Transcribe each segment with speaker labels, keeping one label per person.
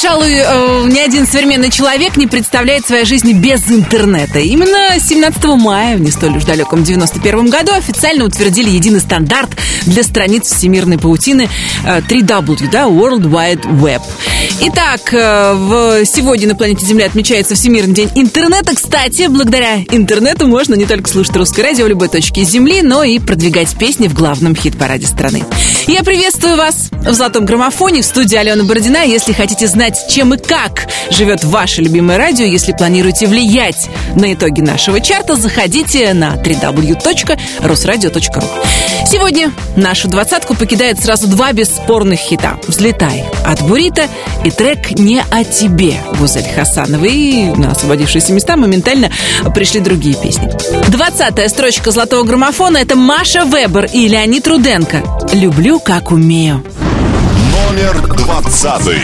Speaker 1: Пожалуй, э, ни один современный человек не представляет своей жизни без интернета. Именно 17 мая, в не столь уж далеком 91 году, официально утвердили единый стандарт для страниц всемирной паутины 3W, э, да, World Wide Web. Итак, э, в, сегодня на планете Земля отмечается Всемирный день интернета. Кстати, благодаря интернету можно не только слушать русское радио в любой точке Земли, но и продвигать песни в главном хит-параде страны. Я приветствую вас в «Золотом граммофоне» в студии Алена Бородина. Если хотите знать, чем и как живет ваше любимое радио, если планируете влиять на итоги нашего чарта, заходите на www.rosradio.ru. Сегодня нашу двадцатку покидает сразу два бесспорных хита «Взлетай» от Бурита и трек «Не о тебе» Гузель Хасановой. И на освободившиеся места моментально пришли другие песни. Двадцатая строчка «Золотого граммофона» — это Маша Вебер и Леонид Руденко «Люблю, как умею».
Speaker 2: Номер двадцатый.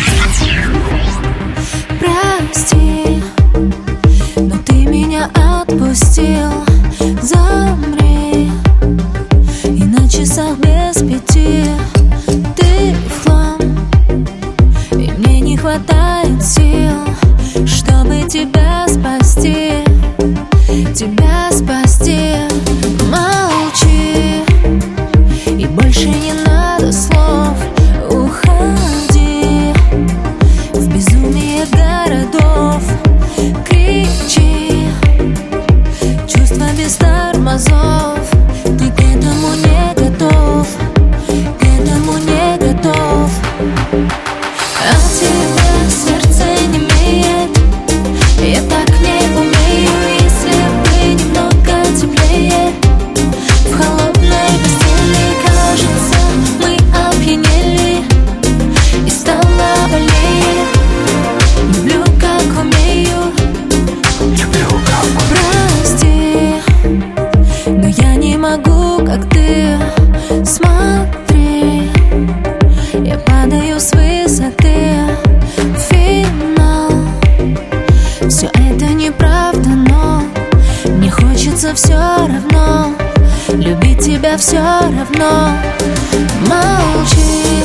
Speaker 3: Прости, но ты меня отпустил. Замри, и на часах без пяти. Ты в хлам, и мне не хватает сил, чтобы тебя спасти, Все равно. Молчи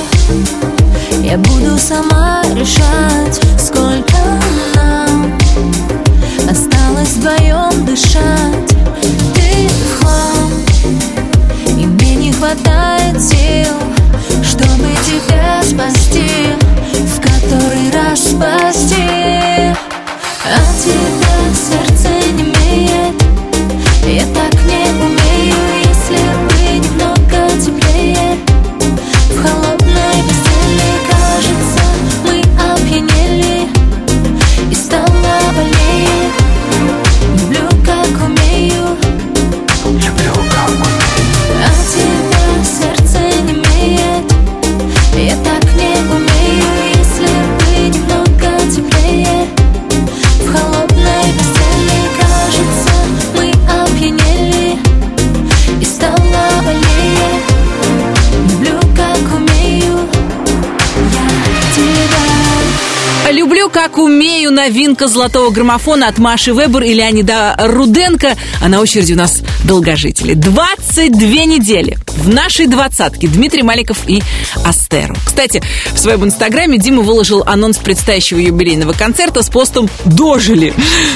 Speaker 3: Я буду сама решать Сколько нам Осталось вдвоем дышать. Ты хлам И мне не хватает сил Чтобы тебя спасти В который раз спасти. А тебя как умею,
Speaker 1: новинка золотого граммофона от Маши Вебер и Леонида Руденко. А на очереди у нас долгожители. 22 недели в нашей двадцатке Дмитрий Маликов и Астеру. Кстати, в своем инстаграме Дима выложил анонс предстоящего юбилейного концерта с постом «Дожили».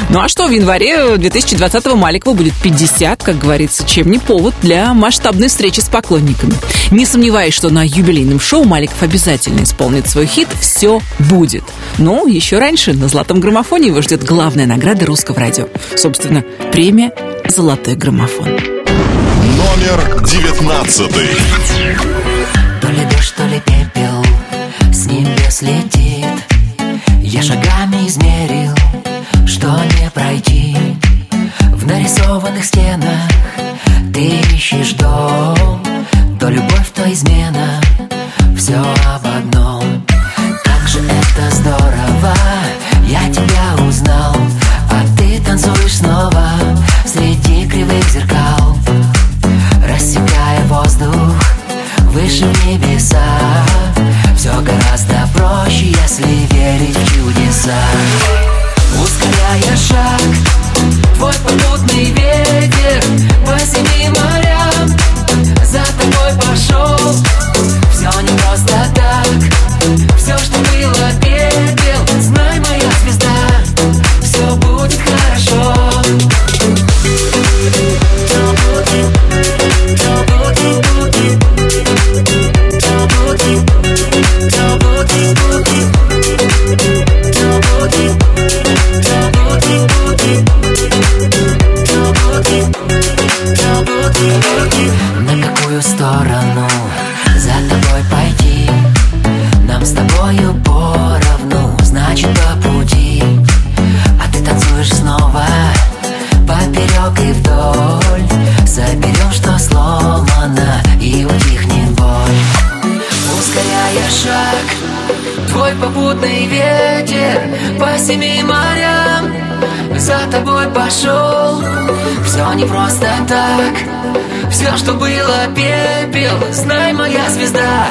Speaker 1: Ну а что, в январе 2020-го Маликова будет 50, как говорится, чем не повод для масштабной встречи с поклонниками. Не сомневаюсь, что на юбилейном шоу Маликов обязательно исполнит свой хит «Все будет». Но еще раньше на «Золотом граммофоне» его ждет главная награда русского радио. Собственно, премия «Золотой граммофон».
Speaker 2: Номер девятнадцатый.
Speaker 4: То ли дождь, то ли пепел С небес летит. Я шагами измерил Что не пройти. В нарисованных стенах Ты ищешь дом. То любовь, то измена Все об одном. Как же это здорово выше небеса Все, что было, пепел Знай, моя звезда.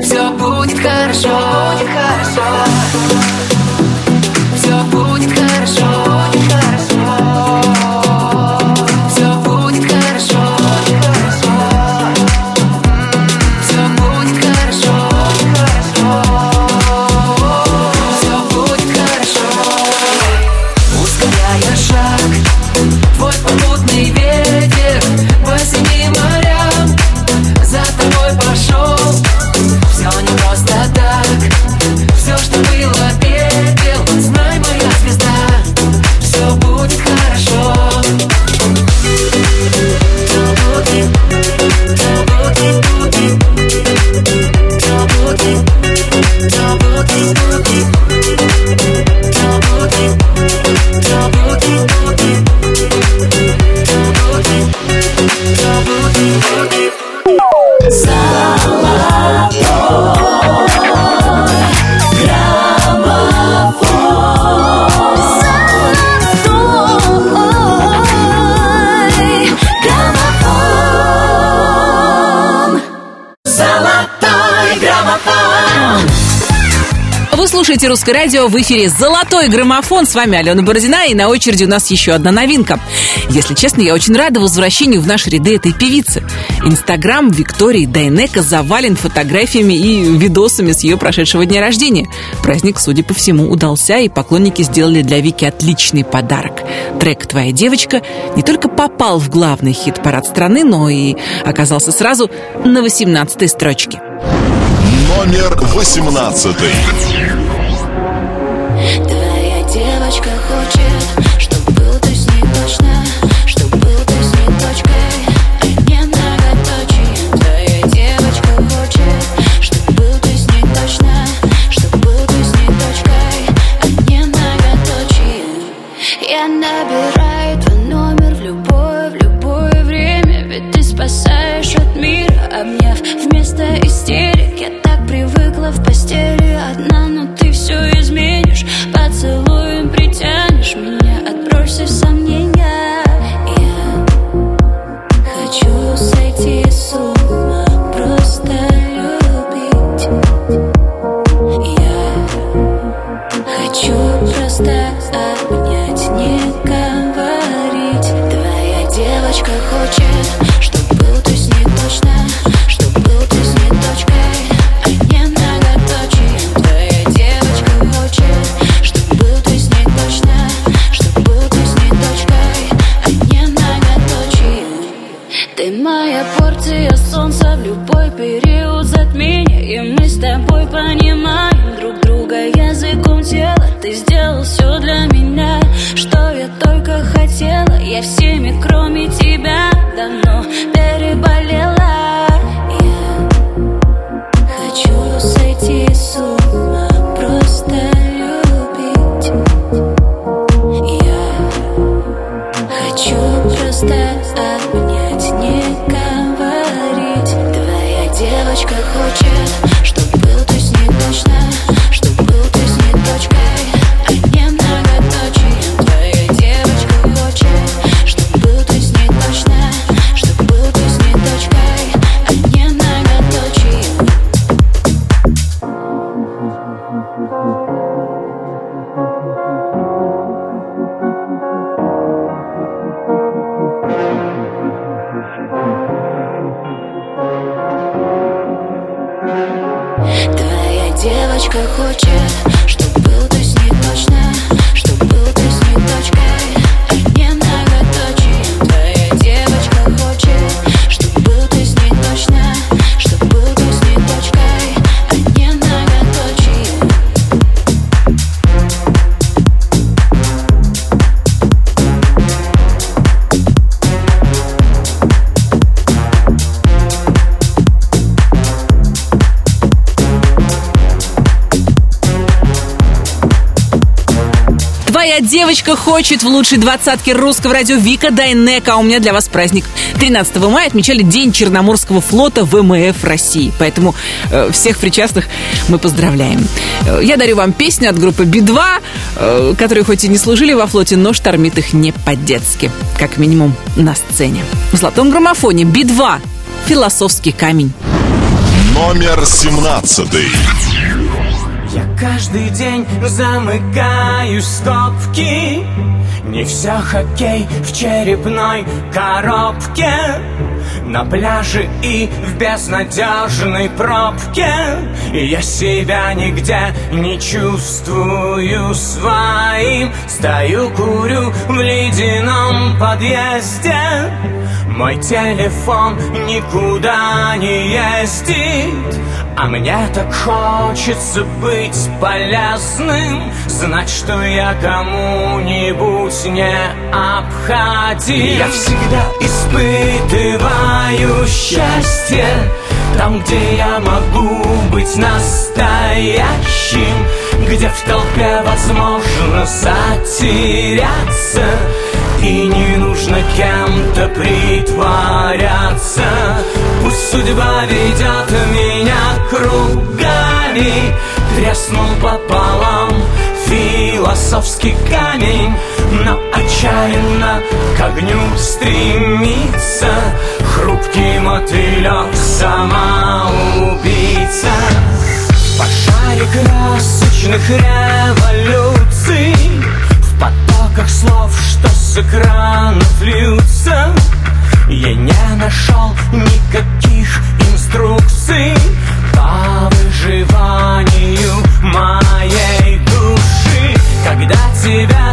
Speaker 4: Все будет хорошо. Все будет хорошо Все будет хорошо.
Speaker 1: слушаете «Русское радио» в эфире «Золотой граммофон». С вами Алена Бородина, и на очереди у нас еще одна новинка. Если честно, я очень рада возвращению в наши ряды этой певицы. Инстаграм Виктории Дайнека завален фотографиями и видосами с ее прошедшего дня рождения. Праздник, судя по всему, удался, и поклонники сделали для Вики отличный подарок. Трек «Твоя девочка» не только попал в главный хит-парад страны, но и оказался сразу на 18 строчке.
Speaker 2: Номер
Speaker 5: 18. Девочка хочет в
Speaker 1: лучшей двадцатке русского радио Вика Дайнека. У меня для вас праздник. 13 мая отмечали День Черноморского флота ВМФ России. Поэтому э, всех причастных мы поздравляем. Э, я дарю вам песню от группы Би-2, э, которые хоть и не служили во флоте, но штормит их не по-детски. Как минимум на сцене. В золотом граммофоне Би-2 «Философский камень».
Speaker 2: Номер 17.
Speaker 6: Каждый день замыкаю стопки. Не все хоккей в черепной коробке. На пляже и в безнадежной пробке. Я себя нигде не чувствую своим. Стою, курю в ледяном подъезде. Мой телефон никуда не ездит а мне так хочется быть полезным Знать, что я кому-нибудь не обходим. Я всегда испытываю счастье Там, где я могу быть настоящим Где в толпе возможно затеряться и не нужно кем-то притворяться. Пусть судьба философский камень Но отчаянно к огню стремится. Хрупкий мотылек самоубийца В пожаре красочных революций. В потоках слов, что с экранов льются. Я не нашел никаких инструкций тебя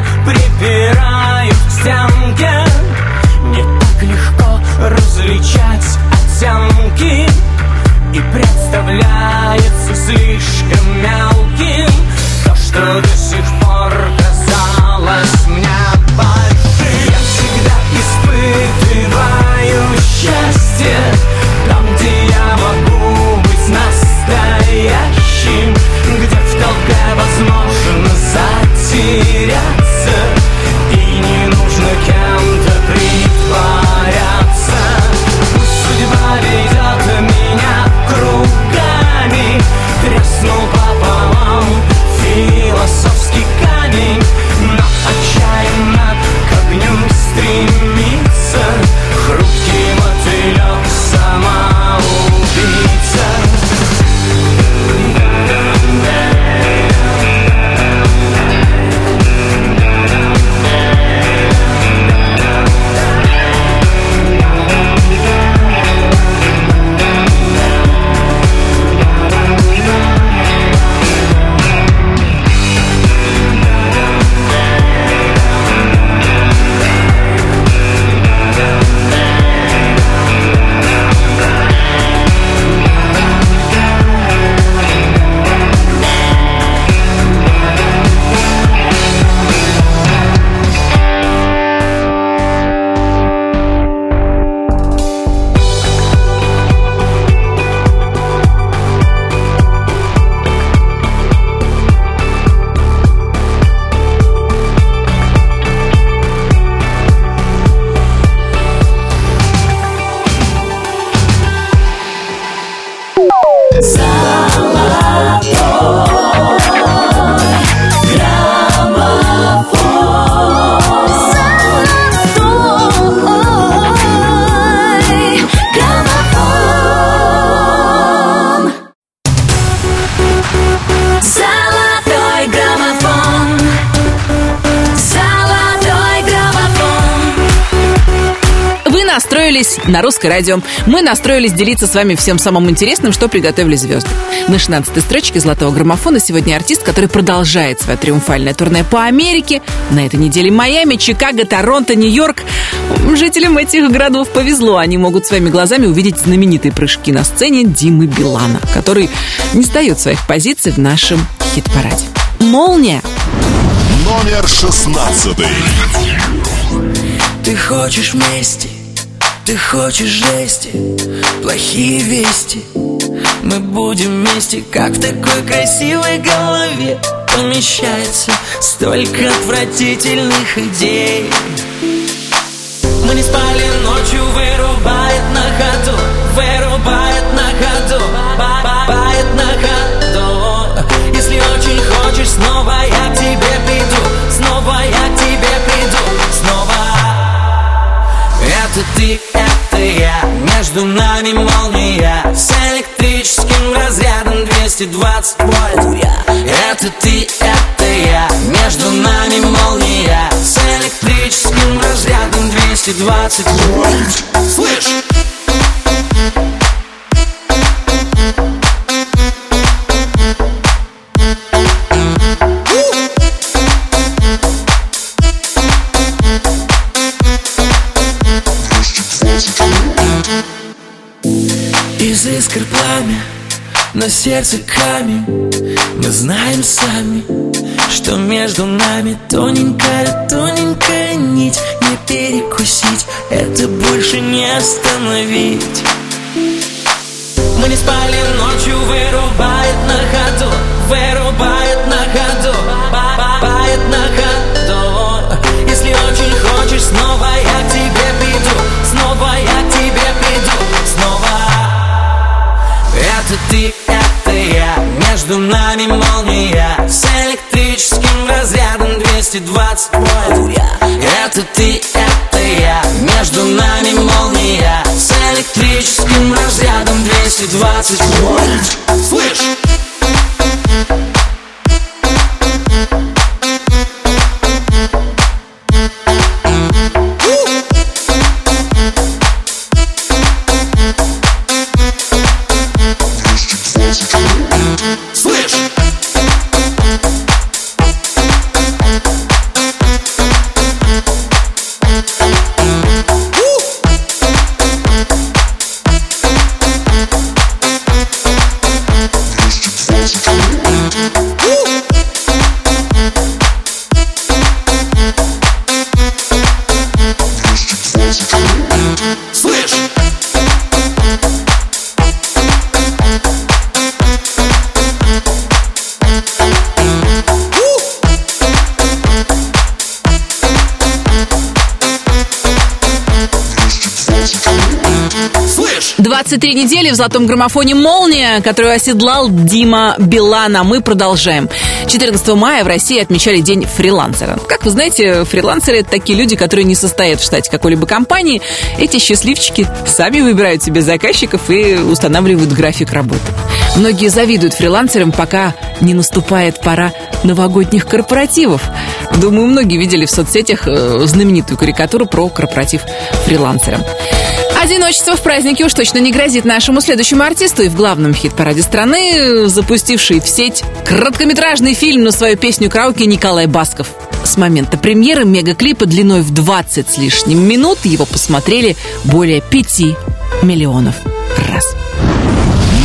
Speaker 1: на русское радио. Мы настроились делиться с вами всем самым интересным, что приготовили звезды. На 16 строчке золотого граммофона сегодня артист, который продолжает свое триумфальное турне по Америке. На этой неделе Майами, Чикаго, Торонто, Нью-Йорк. Жителям этих городов повезло. Они могут своими глазами увидеть знаменитые прыжки на сцене Димы Билана, который не сдает своих позиций в нашем хит-параде. «Молния»
Speaker 2: Номер 16.
Speaker 7: Ты хочешь мести, ты хочешь жести? Плохие вести? Мы будем вместе, как в такой красивой голове. Помещается Столько отвратительных идей. Мы не спали ночью, вырубает ты, это я. Между нами молния. С электрическим разрядом 220 вольт. Это ты, это я. Между нами молния. С электрическим разрядом 220 вольт. Слышь! Искр пламя, на сердце камень. Мы знаем сами, что между нами Тоненькая, тоненькая нить. Не перекусить, это больше не остановить. Мы не спали ночью, вырубает
Speaker 1: 23 недели в золотом граммофоне «Молния», которую оседлал Дима Билан, а мы продолжаем. 14 мая в России отмечали День фрилансера. Как вы знаете, фрилансеры — это такие люди, которые не состоят в штате какой-либо компании. Эти счастливчики сами выбирают себе заказчиков и устанавливают график работы. Многие завидуют фрилансерам, пока не наступает пора новогодних корпоративов. Думаю, многие видели в соцсетях э, знаменитую карикатуру про корпоратив фрилансера. Одиночество в празднике уж точно не грозит нашему следующему артисту и в главном хит-параде страны, запустивший в сеть короткометражный фильм на свою песню караоке Николай Басков. С момента премьеры мегаклипа длиной в 20 с лишним минут его посмотрели более 5 миллионов раз.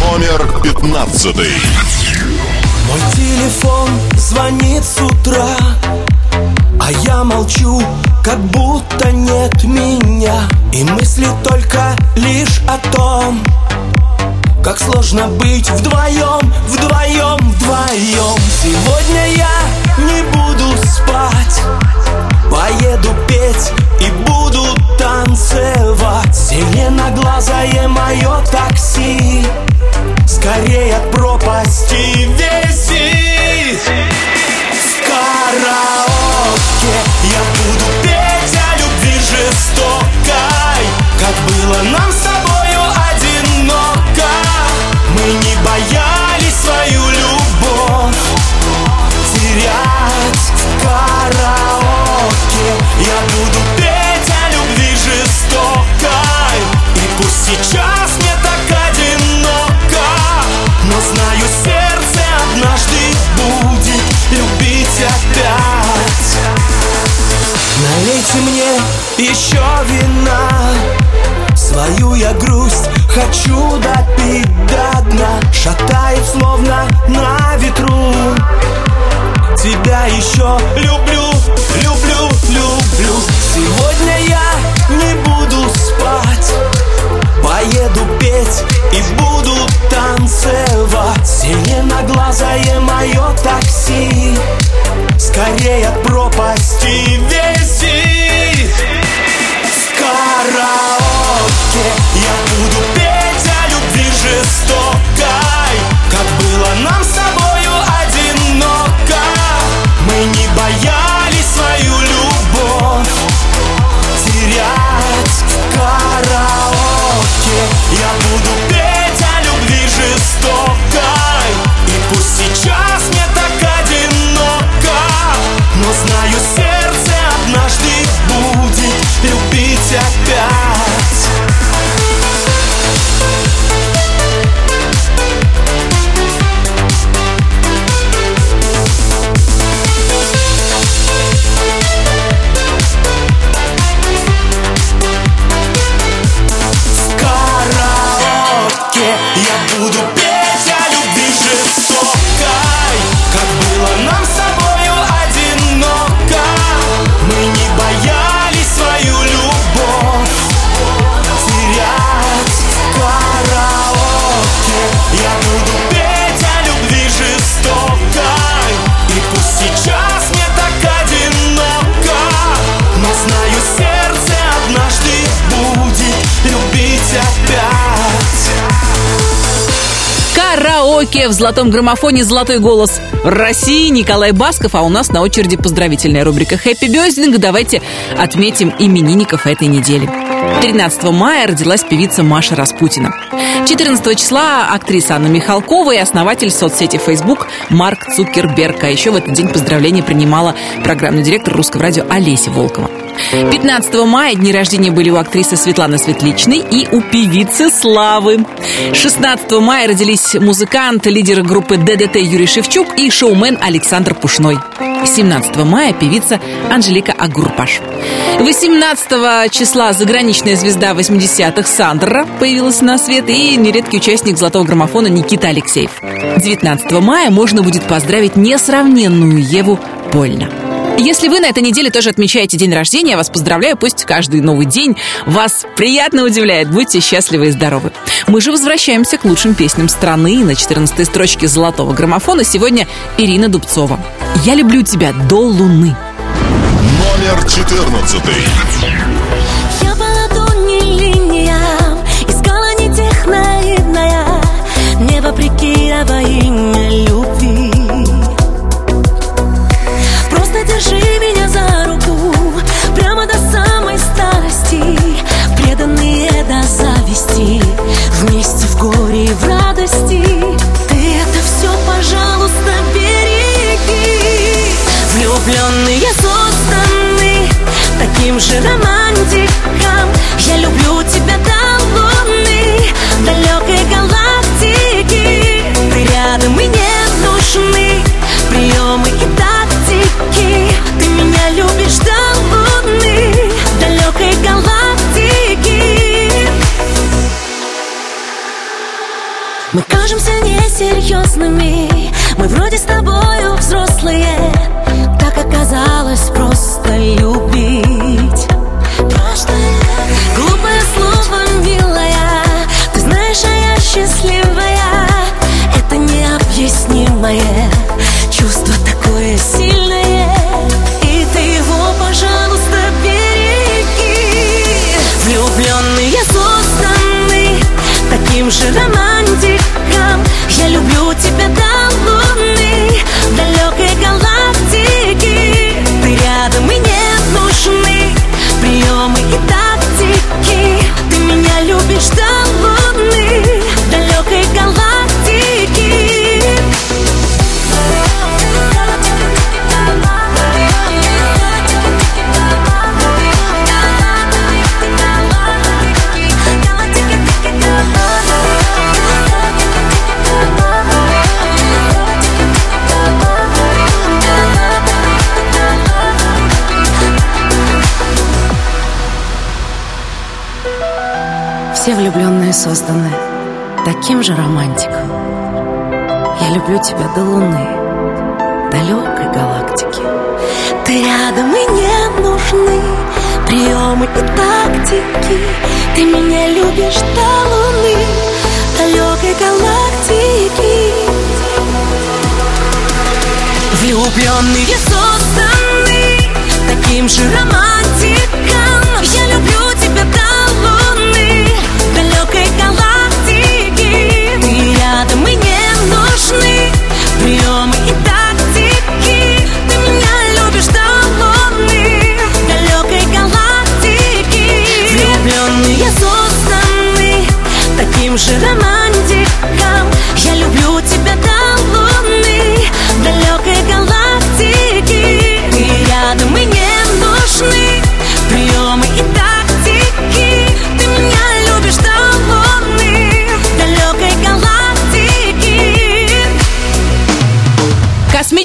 Speaker 2: Номер 15.
Speaker 7: Мой телефон звонит с утра А я молчу, как будто нет меня И мысли только лишь о том Как сложно быть вдвоем, вдвоем, вдвоем. Сегодня я не буду спать Поеду петь и буду танцевать. Зеленоглазое мое такси Скорее от пропасти. Висит грусть хочу допить до дна Шатает словно на ветру. Тебя еще люблю, люблю, люблю. Сегодня я не буду спать. Поеду петь и буду танцевать. Зеленоглазое мое такси. Где от пропасти
Speaker 1: Караоке в золотом граммофоне «Золотой голос» России Николай Басков, а у нас на очереди поздравительная рубрика «Хэппи Бёздинг». Давайте отметим именинников этой недели. 13 мая родилась певица Маша Распутина. 14 числа актриса Анна Михалкова и основатель соцсети Facebook Марк Цукерберг. А еще в этот день поздравления принимала программный директор русского радио Олеся Волкова. 15 мая дни рождения были у актрисы Светланы Светличной и у певицы Славы. 16 мая родились музыкант, лидер группы ДДТ Юрий Шевчук и шоумен Александр Пушной. 17 мая певица Анжелика Агурпаш. 18 числа заграничная звезда 80-х Сандра появилась на свет и нередкий участник золотого граммофона Никита Алексеев. 19 мая можно будет поздравить несравненную Еву Польна. Если вы на этой неделе тоже отмечаете день рождения, я вас поздравляю, пусть каждый новый день вас приятно удивляет. Будьте счастливы и здоровы. Мы же возвращаемся к лучшим песням страны. На 14 строчке золотого граммофона сегодня Ирина Дубцова. «Я люблю тебя до луны».
Speaker 2: Номер 14.
Speaker 5: Я по ладони линиям Искала не тех наивная Не вопреки, а во имя любви Просто держи меня за руку Прямо до самой старости Преданные до зависти Вместе в горе и в радости Влюбленные созданы таким же романтиком. Я люблю тебя до луны, далекой галактики. Ты рядом и не нужны приемы и тактики. Ты меня любишь до луны, далекой галактики. Мы кажемся несерьезными Мы вроде с тобою взрослые Так оказалось просто созданы таким же романтиком. Я люблю тебя до луны, далекой галактики. Ты рядом и не нужны приемы и тактики. Ты меня любишь до луны, далекой галактики. Влюбленные созданы таким же романтиком. Я люблю нужны приемы и тактики. Ты меня любишь до луны, далекой галактики. Влюбленные созданы таким же романтиком. Я люблю тебя до луны, далекой галактики. Ты рядом и не нужны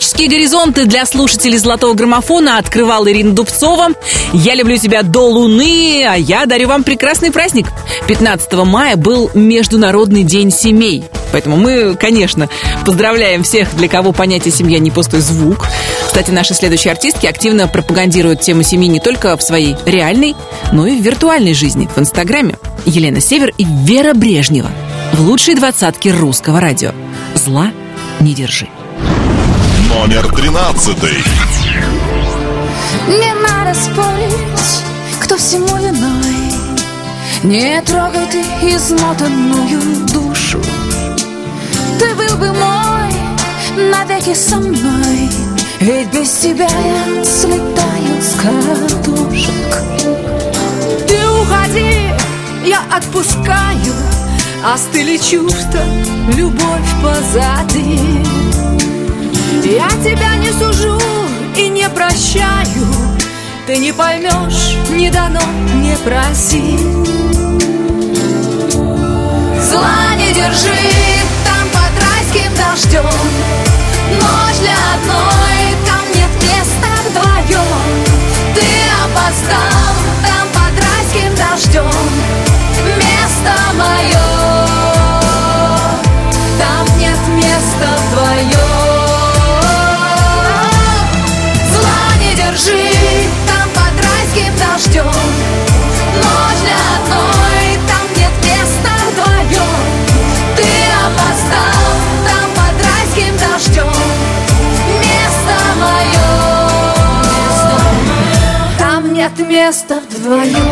Speaker 1: Космические горизонты для слушателей «Золотого граммофона» открывала Ирина Дубцова. Я люблю тебя до Луны, а я дарю вам прекрасный праздник. 15 мая был Международный день семей. Поэтому мы, конечно, поздравляем всех, для кого понятие «семья» не пустой звук. Кстати, наши следующие артистки активно пропагандируют тему семьи не только в своей реальной, но и в виртуальной жизни, в Инстаграме. Елена Север и Вера Брежнева в лучшей двадцатке русского радио. Зла не держи.
Speaker 2: Номер тринадцатый.
Speaker 3: Не надо спорить, кто всему виной. Не трогай ты измотанную душу. Ты был бы мой навеки со мной Ведь без тебя я слетаю с катушек. Ты уходи, я отпускаю Остыли чувства, любовь позади я тебя не сужу и не прощаю. Ты не поймешь, не дано, не проси Зла не держи там под райским дождем. Ночь для одной, там нет места вдвоем. Ты опоздал там под райским дождем. Место мое держи там под райским дождем Ночь для одной, там нет места вдвоем Ты опоздал там под райским дождем Место мое Там нет места вдвоем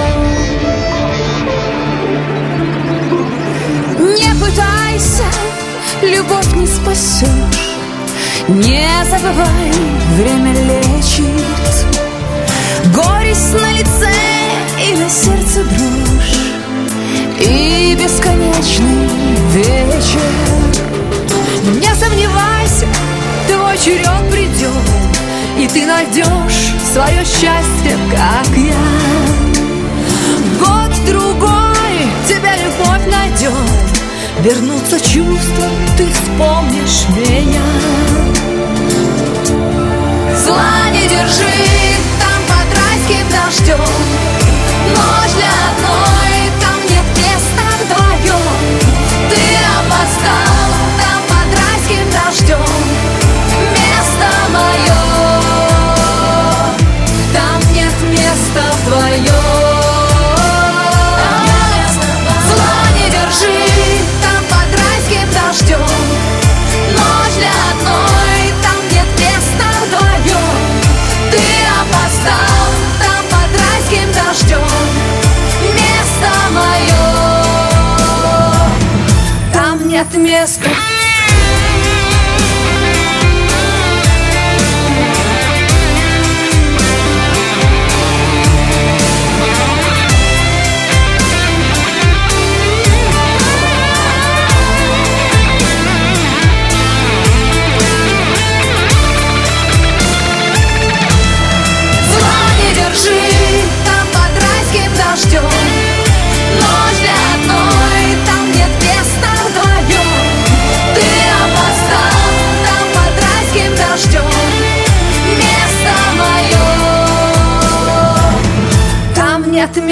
Speaker 3: Не пытайся, любовь не спасешь Не забывай, время лечит Горесть на лице и на сердце дрожь И бесконечный вечер. Не сомневайся, твой черед придет И ты найдешь свое счастье, как я. Год-другой тебя любовь найдет Вернутся чувства, ты вспомнишь меня. Зла не держи райским Там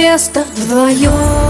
Speaker 3: Места вдвоем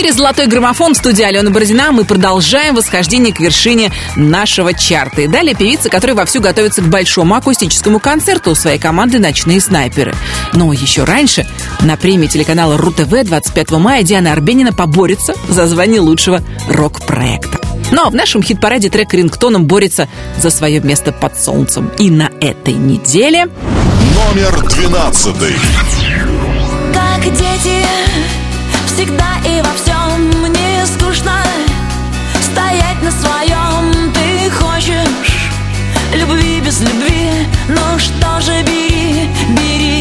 Speaker 1: эфире «Золотой граммофон» в студии Алена Бородина. Мы продолжаем восхождение к вершине нашего чарта. И далее певица, которая вовсю готовится к большому акустическому концерту у своей команды «Ночные снайперы». Но еще раньше на премии телеканала РУ-ТВ 25 мая Диана Арбенина поборется за звание лучшего рок-проекта. Ну а в нашем хит-параде трек рингтоном борется за свое место под солнцем. И на этой неделе...
Speaker 2: Номер 12.
Speaker 5: Как дети, всегда и во всем. Не скучно Стоять на своем. Ты хочешь Любви без любви, ну что же бери, бери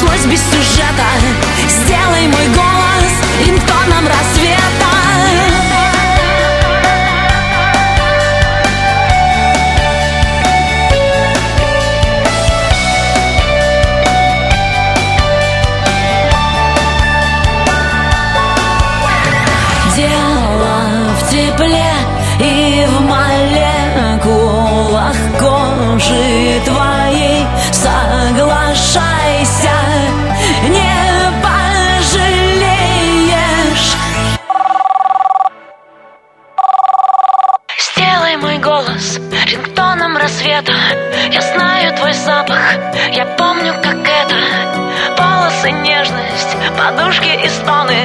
Speaker 5: обошлось без сюжета. Сделай мой голос рингтоном рассвета. Дело в тепле и в молекулах кожи твоей. Соглашайся, стоны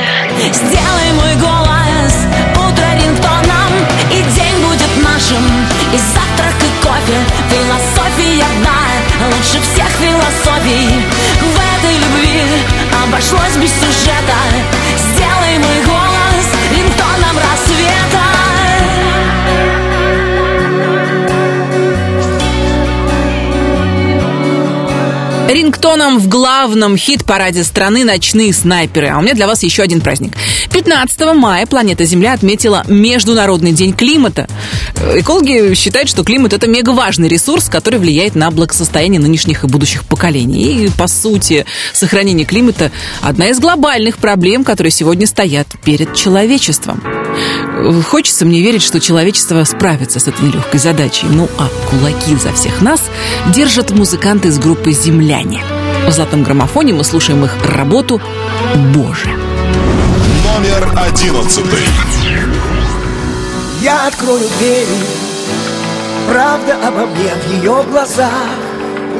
Speaker 5: Сделай мой голос утро рингтоном И день будет нашим, и завтрак, и кофе Философия, да, лучше всех философий. В этой любви обошлось без сюжета Рингтоном
Speaker 1: в главном хит-параде страны «Ночные снайперы». А у меня для вас еще один праздник. 15 мая планета Земля отметила Международный день климата. Экологи считают, что климат – это мегаважный ресурс, который влияет на благосостояние нынешних и будущих поколений. И, по сути, сохранение климата – одна из глобальных проблем, которые сегодня стоят перед человечеством. Хочется мне верить, что человечество справится с этой нелегкой задачей. Ну а кулаки за всех нас держат музыканты из группы «Земляне». В «Золотом граммофоне» мы слушаем их работу «Боже».
Speaker 2: Номер 11.
Speaker 8: Я открою двери Правда обо мне в ее глазах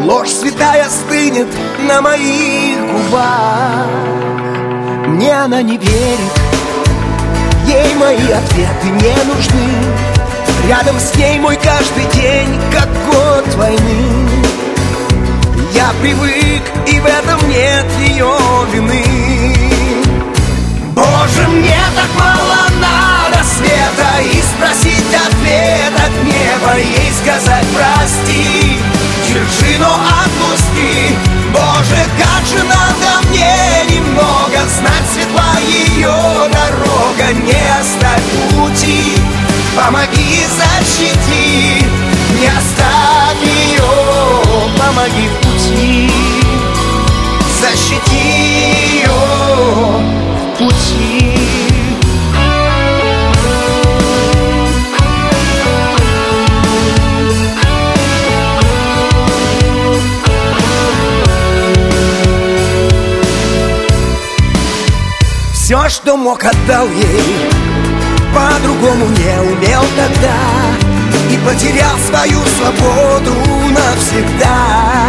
Speaker 8: Ложь святая стынет на моих губах Мне она не верит Ей мои ответы не нужны. Рядом с ней мой каждый день Как год войны. Я привык, и в этом нет ее вины. Боже, мне так мало надо света И спросить ответ от неба Ей сказать прости Держи, но отпусти. Боже, как же надо Знать светла ее дорога Не оставь пути помоги защити, не оставь ее, помоги в пути, защити ее в пути. Все, что мог, отдал ей. По-другому не умел тогда. И потерял свою свободу навсегда.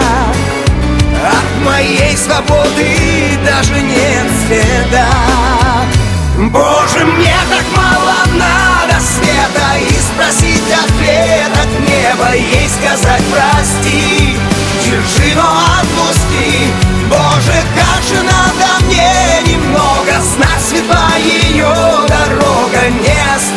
Speaker 8: От моей свободы даже нет следа. Боже, мне так мало надо света. И спросить ответ от неба Ей сказать прости Держи, но отпусти. Боже, как же надо мне Светла ее дорога Не оставь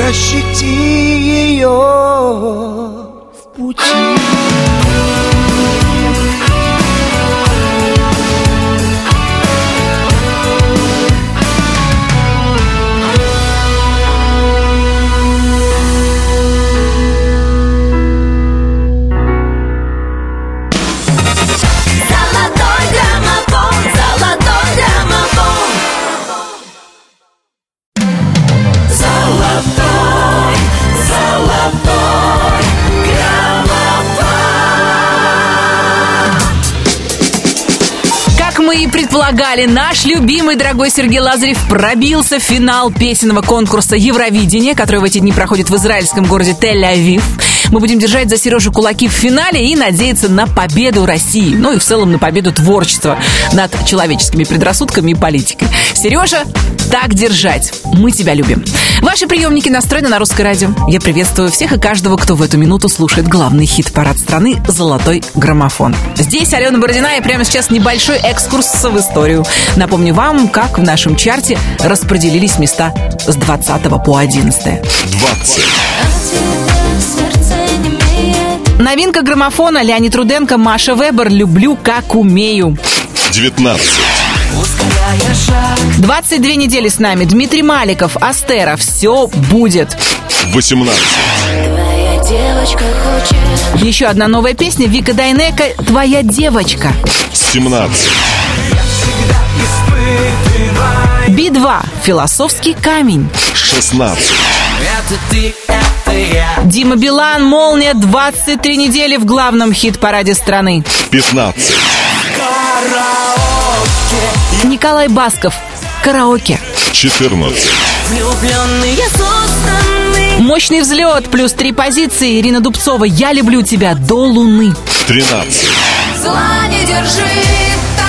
Speaker 8: Защити ее
Speaker 1: мы и предполагали, наш любимый дорогой Сергей Лазарев пробился в финал песенного конкурса Евровидения, который в эти дни проходит в израильском городе Тель-Авив. Мы будем держать за Сережу кулаки в финале и надеяться на победу России. Ну и в целом на победу творчества над человеческими предрассудками и политикой. Сережа, так держать. Мы тебя любим. Ваши приемники настроены на русское радио. Я приветствую всех и каждого, кто в эту минуту слушает главный хит-парад страны «Золотой граммофон». Здесь Алена Бородина и прямо сейчас небольшой экскурс в историю. Напомню вам, как в нашем чарте распределились места с 20 по 11.
Speaker 2: 20.
Speaker 1: Новинка граммофона Леонид Руденко, Маша Вебер «Люблю, как умею».
Speaker 2: 19.
Speaker 1: 22 недели с нами Дмитрий Маликов, Астера «Все будет».
Speaker 2: 18.
Speaker 5: Твоя девочка хочет
Speaker 1: Еще одна новая песня Вика Дайнека «Твоя девочка».
Speaker 2: 17.
Speaker 1: Би-2 «Философский камень».
Speaker 2: 16.
Speaker 9: Это ты,
Speaker 1: Дима Билан, «Молния» 23 недели в главном хит-параде страны.
Speaker 2: 15.
Speaker 1: Николай Басков, «Караоке».
Speaker 2: 14.
Speaker 5: влюбленные созданы
Speaker 1: Мощный взлет, плюс три позиции. Ирина Дубцова, «Я люблю тебя» до луны.
Speaker 2: 13.
Speaker 5: Зла не держи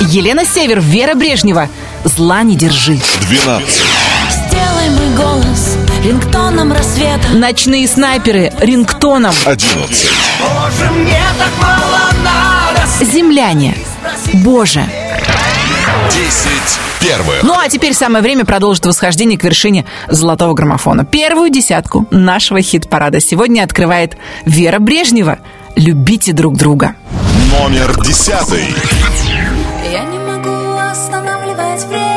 Speaker 1: Елена Север, Вера Брежнева, «Зла не держи».
Speaker 2: 12.
Speaker 5: Сделай мой голос рингтоном рассвета
Speaker 1: Ночные снайперы, рингтоном.
Speaker 2: 11.
Speaker 8: Боже, мне так мало надо
Speaker 1: Земляне. Боже.
Speaker 2: 10. Первое.
Speaker 1: Ну а теперь самое время продолжить восхождение к вершине золотого граммофона. Первую десятку нашего хит-парада сегодня открывает Вера Брежнева. Любите друг друга.
Speaker 2: Номер 10.
Speaker 5: Я не могу останавливать время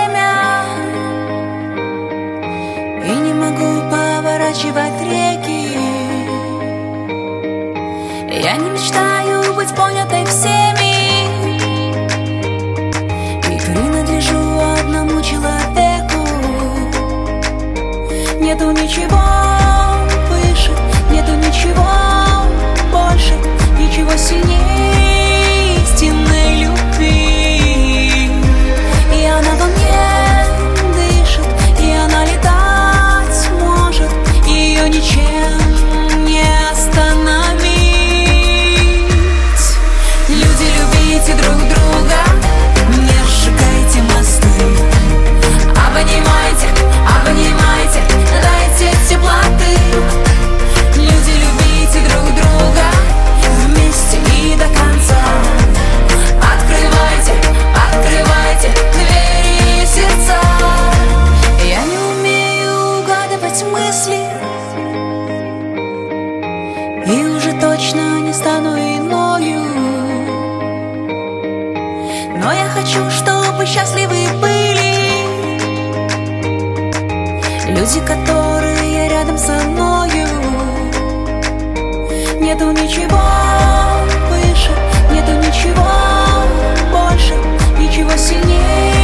Speaker 5: поворачивать реки. Я не мечтаю быть понятой всеми. И принадлежу одному человеку. Нету ничего уже точно не стану иною Но я хочу, чтобы счастливы были Люди, которые рядом со мною. Нету ничего выше, нету ничего больше, ничего сильнее.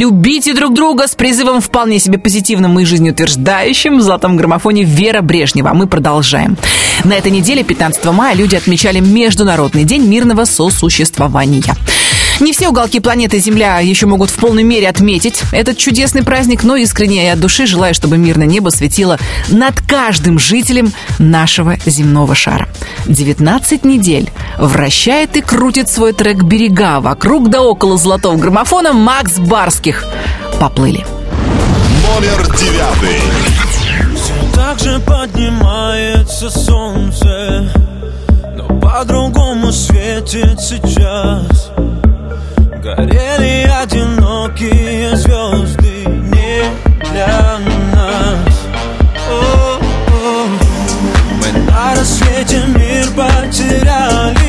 Speaker 5: Любите друг друга
Speaker 1: с призывом вполне себе позитивным и жизнеутверждающим в золотом граммофоне Вера Брежнева. А Мы продолжаем. На этой неделе, 15 мая, люди отмечали Международный день мирного сосуществования. Не все уголки планеты Земля еще могут в полной мере отметить этот чудесный праздник, но искренне и от души желаю, чтобы мирное небо светило над каждым жителем нашего земного шара. 19 недель вращает и крутит свой трек «Берега» вокруг да около золотого граммофона Макс Барских. Поплыли.
Speaker 2: Номер девятый.
Speaker 10: Все так же поднимается солнце Но по-другому светит сейчас Горели одинокие звезды не для нас О-о. Мы на рассвете мир потеряли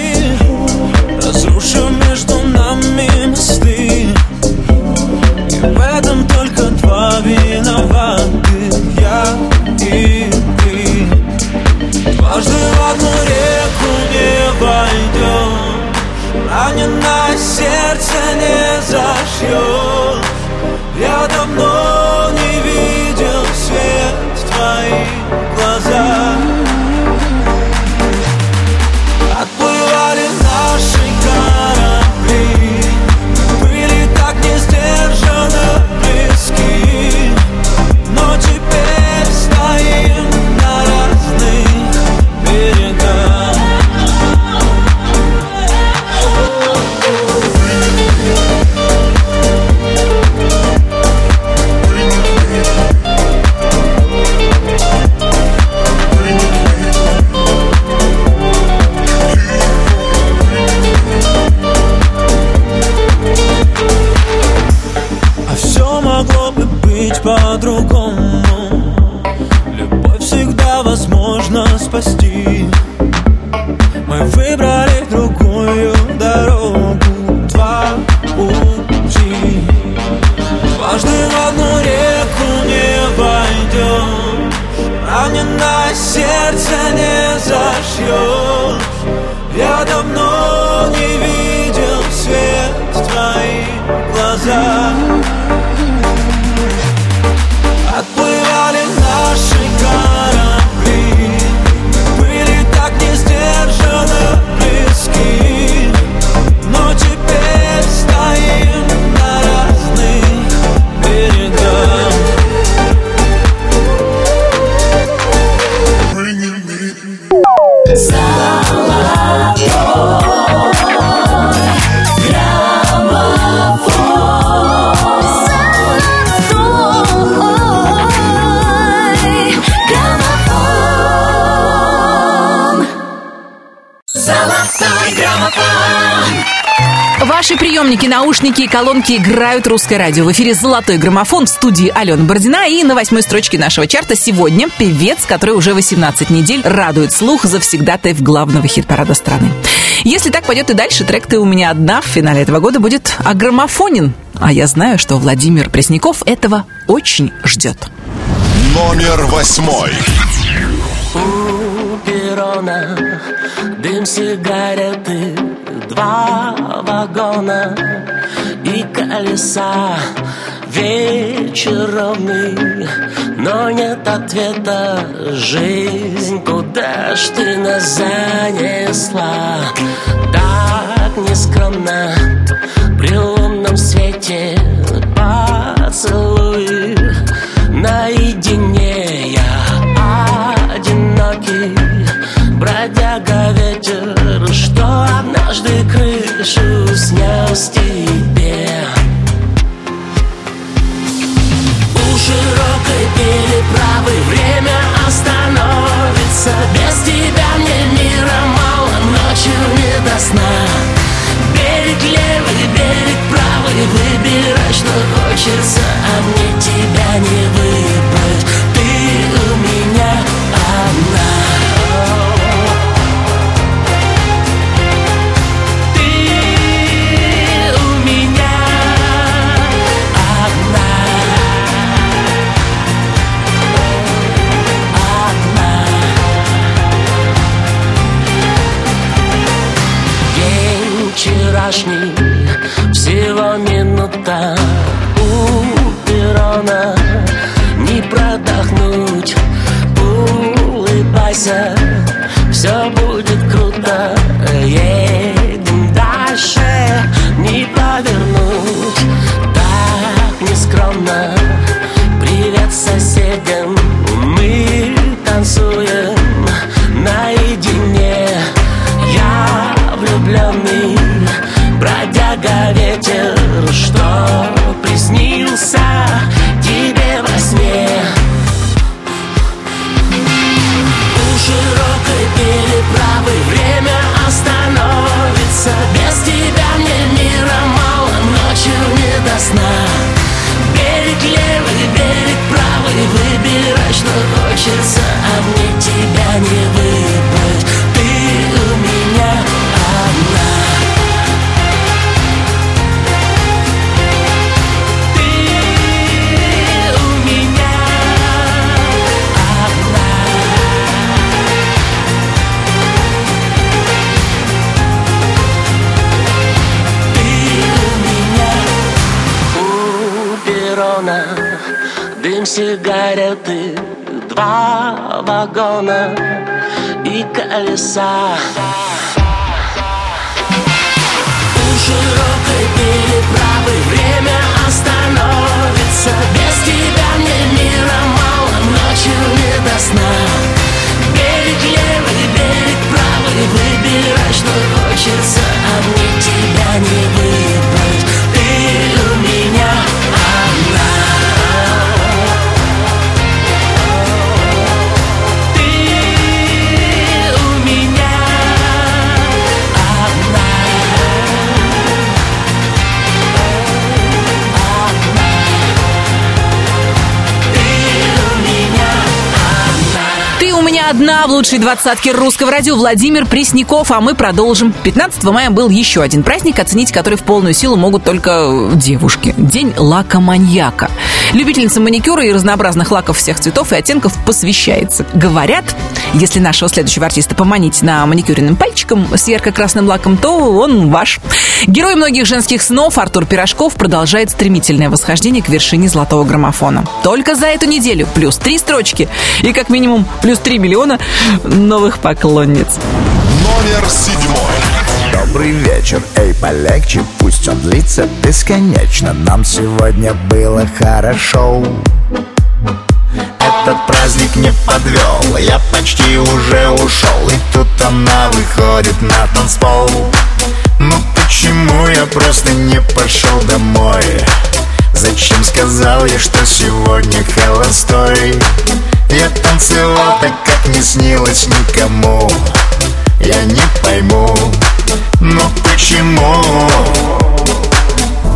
Speaker 10: и
Speaker 1: колонки играют русское радио. В эфире «Золотой граммофон» в студии Алена Бородина. И на восьмой строчке нашего чарта сегодня певец, который уже 18 недель радует слух завсегдатаев главного хит-парада страны. Если так пойдет и дальше, трек «Ты у меня одна» в финале этого года будет агромофонен. А я знаю, что Владимир Пресняков этого очень ждет.
Speaker 2: Номер восьмой.
Speaker 11: У перрона дым сигареты, два вагона и колеса. Вечер ровный, но нет ответа. Жизнь, куда ж ты нас занесла? Так нескромно при лунном свете поцелуй Наедине я одинокий Бродяга ветер, однажды крышу снес тебе. У широкой переправы время остановится. Без тебя мне мира мало, ночью не до сна. Берег левый, берег правый, выбирай, что хочется А мне тебя не выбрать, answer не выбрать, ты у меня одна. Ты у меня одна. У перрона Дым сигареты, два вагона и колеса У широкой переправы время остановится. Без тебя мне мира мало, ночью не до сна. Берег левый, берег правый, выбирай, что хочется А мне тебя не выбрать, одна
Speaker 1: в лучшей двадцатке русского радио Владимир Пресняков, а мы продолжим. 15 мая был еще один праздник, оценить который в полную силу могут только девушки. День лака-маньяка. Любительницам маникюра и разнообразных лаков всех цветов и оттенков посвящается. Говорят, если нашего следующего артиста поманить на маникюренным пальчиком с ярко-красным лаком, то он ваш. Герой многих женских снов Артур Пирожков продолжает стремительное восхождение к вершине золотого граммофона. Только за эту неделю плюс три строчки и как минимум плюс 3 миллиона новых поклонниц.
Speaker 2: Номер седьмой.
Speaker 12: Добрый вечер, эй, полегче, пусть он длится бесконечно Нам сегодня было хорошо Этот праздник не подвел, я почти уже ушел И тут она выходит на танцпол Ну почему я просто не пошел домой? Зачем сказал я, что сегодня холостой? Я танцевал так, как не снилось никому Я не пойму, но почему?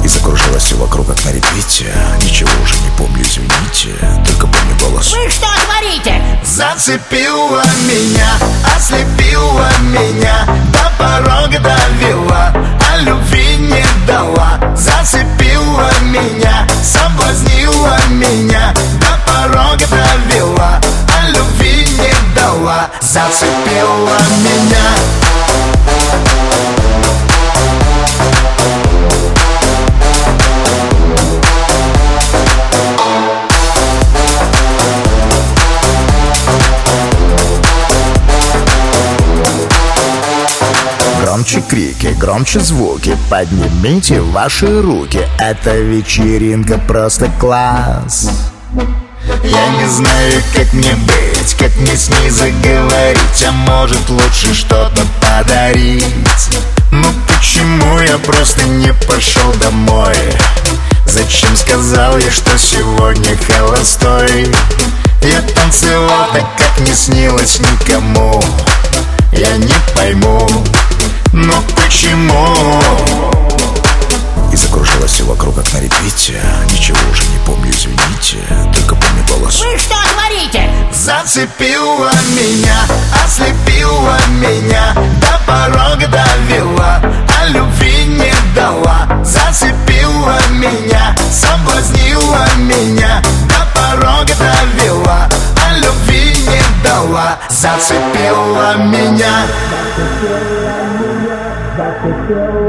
Speaker 12: И закружилось все вокруг, как на репите Ничего уже не помню, извините Только помню голос
Speaker 10: Вы что творите?
Speaker 12: Зацепила меня, ослепила меня До порога довела, а любви не дала Зацепила меня, соблазнила меня дорога провела А любви не дала Зацепила меня. Громче крики, громче звуки Поднимите ваши руки. Эта вечеринка просто класс я не знаю, как мне быть, как мне с ней заговорить А может лучше что-то подарить Ну почему я просто не пошел домой? Зачем сказал я, что сегодня холостой? Я танцевал так, как не снилось никому Я не пойму, но почему? И закружилось все вокруг, как на репите. Ничего уже не помню, извините. Только помню голос.
Speaker 11: Вы что творите?
Speaker 12: Зацепила меня, ослепила меня До порога довела, а любви не дала. Зацепила меня, соблазнила меня До порога довела, а любви не дала. Зацепила меня. Зацепила. меня,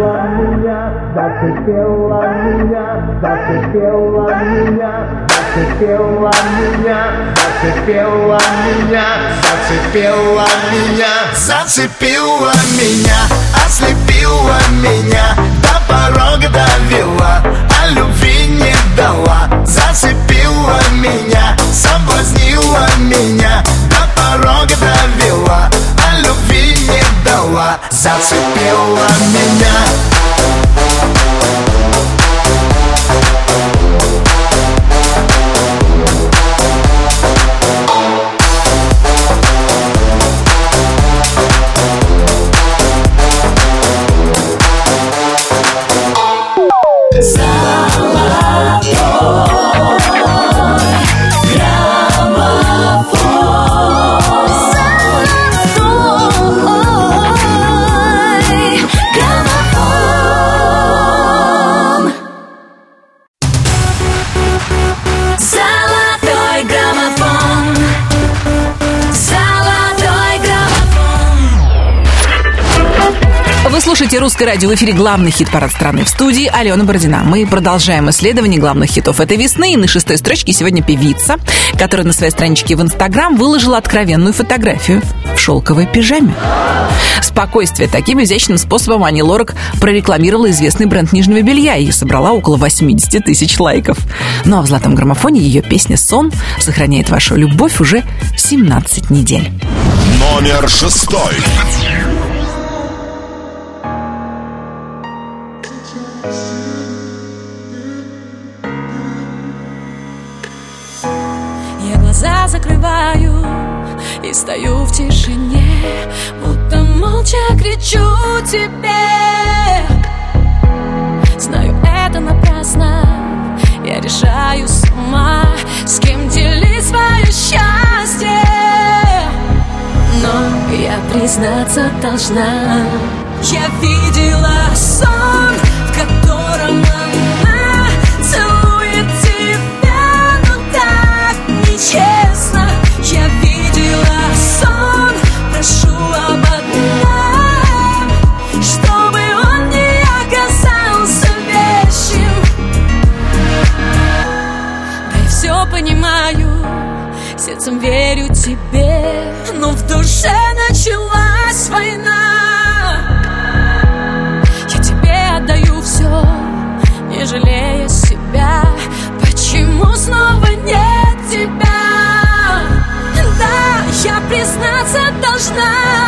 Speaker 12: ослепила меня До порога довела, а любви не дала. Зацепила меня, соблазнила меня До порога довела, а любви не дала. Зацепила меня
Speaker 1: «Русское радио» в эфире главный хит-парад страны в студии Алена Бородина. Мы продолжаем исследование главных хитов этой весны. И на шестой строчке сегодня певица, которая на своей страничке в Инстаграм выложила откровенную фотографию в шелковой пижаме. Спокойствие. Таким изящным способом Ани Лорак прорекламировала известный бренд нижнего белья и собрала около 80 тысяч лайков. Ну а в «Золотом граммофоне» ее песня «Сон» сохраняет вашу любовь уже 17 недель.
Speaker 2: Номер шестой.
Speaker 5: Глаза закрываю и стою в тишине, будто молча кричу тебе. Знаю, это напрасно, я решаю сама, с кем делить свое счастье. Но я признаться должна, я видела сон, в котором так нечестно. Я видела сон, прошу об одном, чтобы он не оказался вещим. Да я все понимаю, сердцем верю тебе, но в душе началась война. Признаться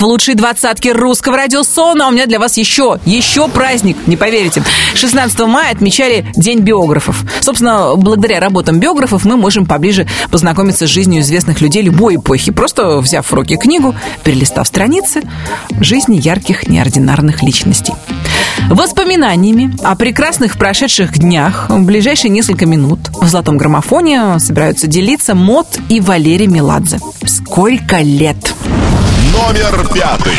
Speaker 5: в
Speaker 1: лучшей двадцатке русского радиосона. А у меня для вас еще, еще праздник, не поверите. 16 мая отмечали День биографов. Собственно, благодаря работам биографов мы можем поближе познакомиться с жизнью известных людей любой эпохи, просто взяв в руки книгу, перелистав страницы жизни ярких неординарных личностей. Воспоминаниями о прекрасных прошедших днях в ближайшие несколько минут в «Золотом граммофоне» собираются делиться Мод и Валерий Меладзе. Сколько лет?
Speaker 2: Номер пятый.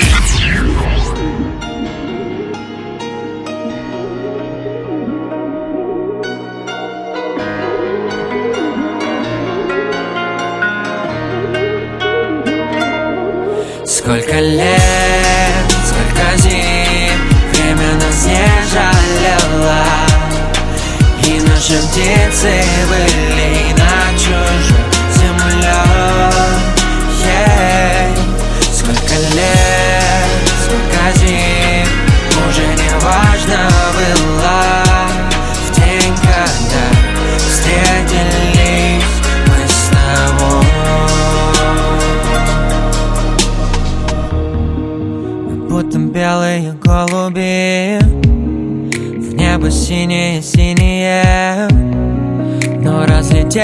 Speaker 9: Сколько лет,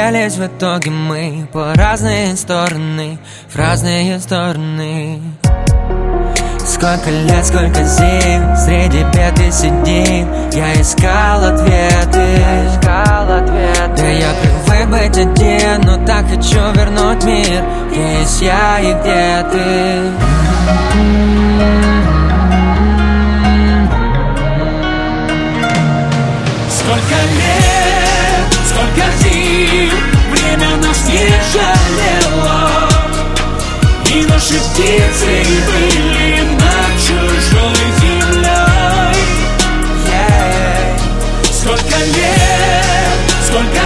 Speaker 9: разлетелись в итоге мы По разные стороны, в разные стороны. Сколько лет, сколько зим Среди бед и седин. Я искал ответы. Искал ответы. Да я привык быть один Но так хочу вернуть мир. Где есть я и где ты
Speaker 7: наши птицы были над чужой землей
Speaker 9: Ей.
Speaker 7: Сколько лет, сколько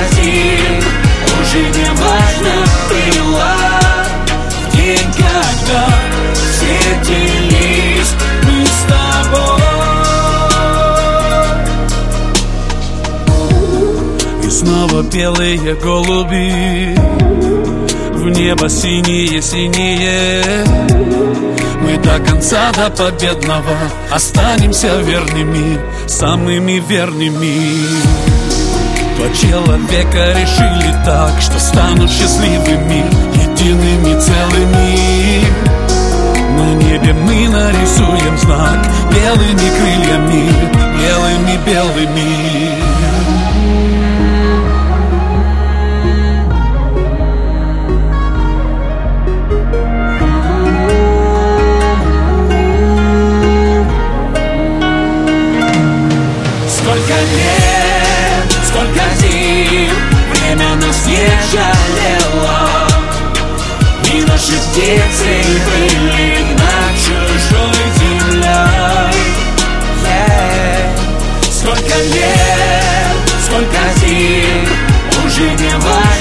Speaker 10: снова белые голуби. В небо синие-синие Мы до конца, до победного Останемся верными, самыми верными. Два человека решили так Что станут счастливыми, едиными целыми. На небе мы нарисуем знак Белыми крыльями, белыми-белыми
Speaker 7: не жалело И наши птицы были над чужой землей
Speaker 9: Ей.
Speaker 7: Сколько лет, сколько зим Уже не важно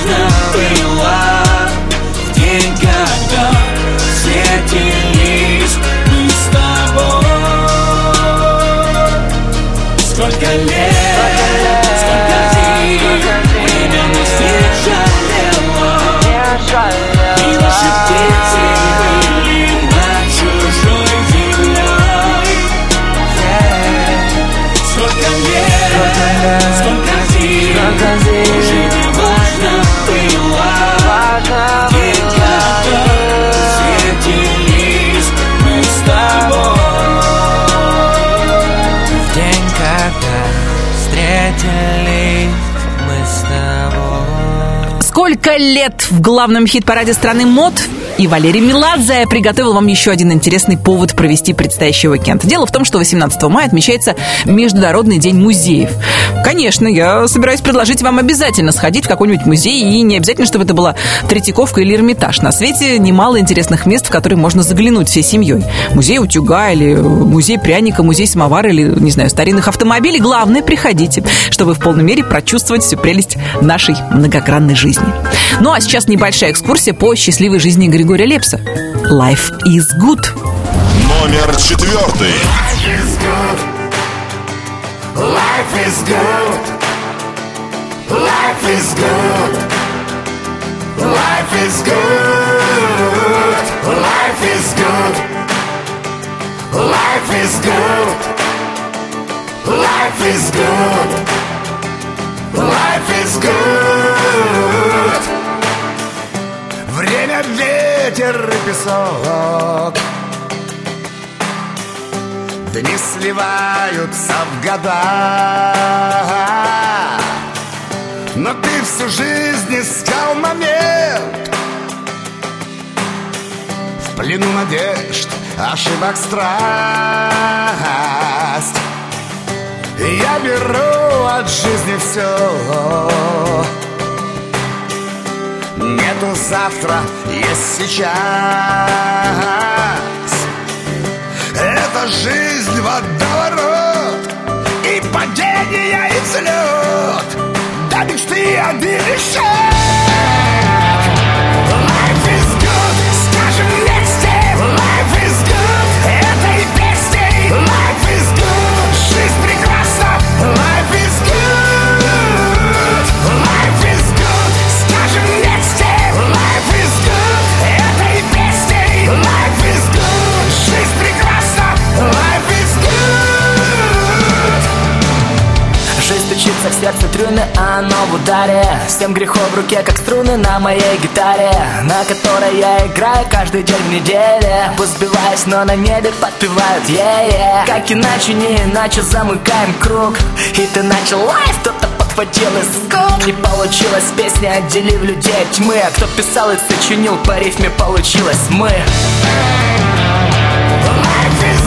Speaker 1: Сколько лет в главном хит-параде страны мод и Валерий Меладзе приготовил вам еще один интересный повод провести предстоящий уикенд. Дело в том, что 18 мая отмечается Международный день музеев. Конечно, я собираюсь предложить вам обязательно сходить в какой-нибудь музей, и не обязательно, чтобы это была Третьяковка или Эрмитаж. На свете немало интересных мест, в которые можно заглянуть всей семьей. Музей утюга или музей пряника, музей самовара или, не знаю, старинных автомобилей. Главное, приходите, чтобы в полной мере прочувствовать всю прелесть нашей многогранной жизни. Ну а сейчас небольшая экскурсия по счастливой жизни Григория Лепса. Life is good.
Speaker 2: Номер четвертый.
Speaker 13: Life is good. Life is good. Life is good. Life is good. Life is good. Life is good. Life is good. Время, ветер и песок. Дни сливаются в года. Но ты всю жизнь искал момент. В плену надежд, ошибок страсть. Я беру от жизни все Нету завтра, есть сейчас жизнь водоворот
Speaker 7: трюны, а оно в ударе. С тем в руке, как струны на моей гитаре На которой я играю каждый день в неделе. Пусть сбиваюсь, но на небе подпевают е Как иначе, не иначе замыкаем круг. И ты начал лайф, кто-то подхватил из скул Не получилось песня, отделив людей от тьмы А кто писал и сочинил по рифме, получилось мы
Speaker 13: Life is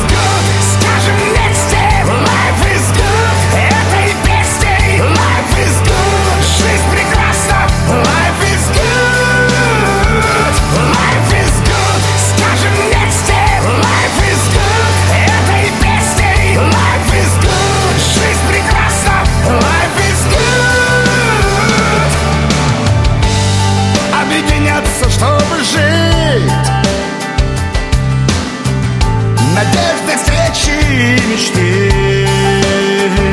Speaker 13: чтобы жить. Надежды, встречи и мечты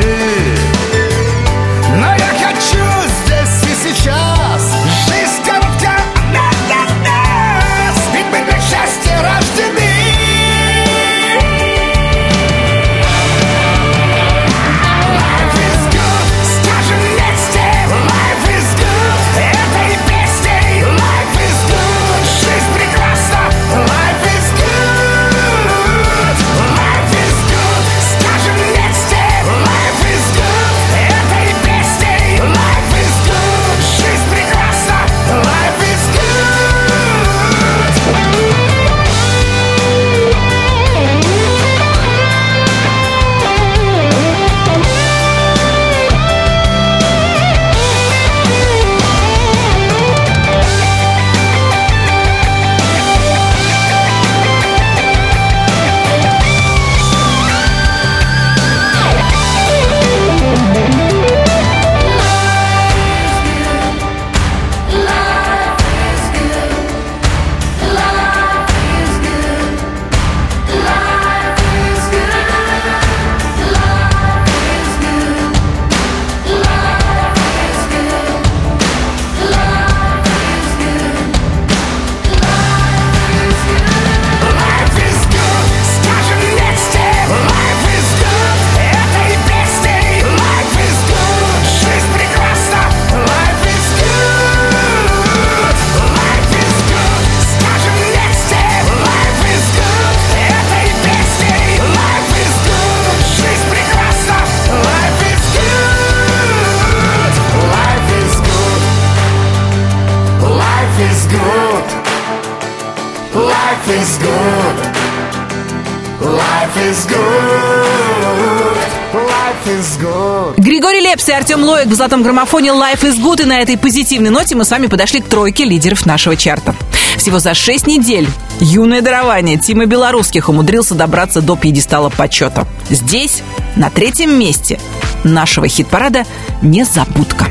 Speaker 1: в золотом граммофоне Life is Good. И на этой позитивной ноте мы с вами подошли к тройке лидеров нашего чарта. Всего за 6 недель юное дарование Тима Белорусских умудрился добраться до пьедестала почета. Здесь, на третьем месте нашего хит-парада «Незабудка».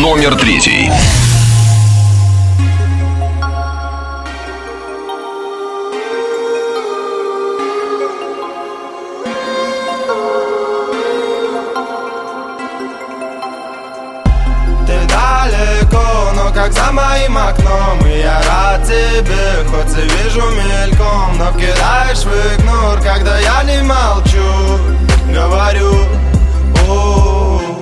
Speaker 2: Номер третий.
Speaker 14: Тебе, хоть и вижу мельком Но кидаешь в игнор, когда я не молчу Говорю, у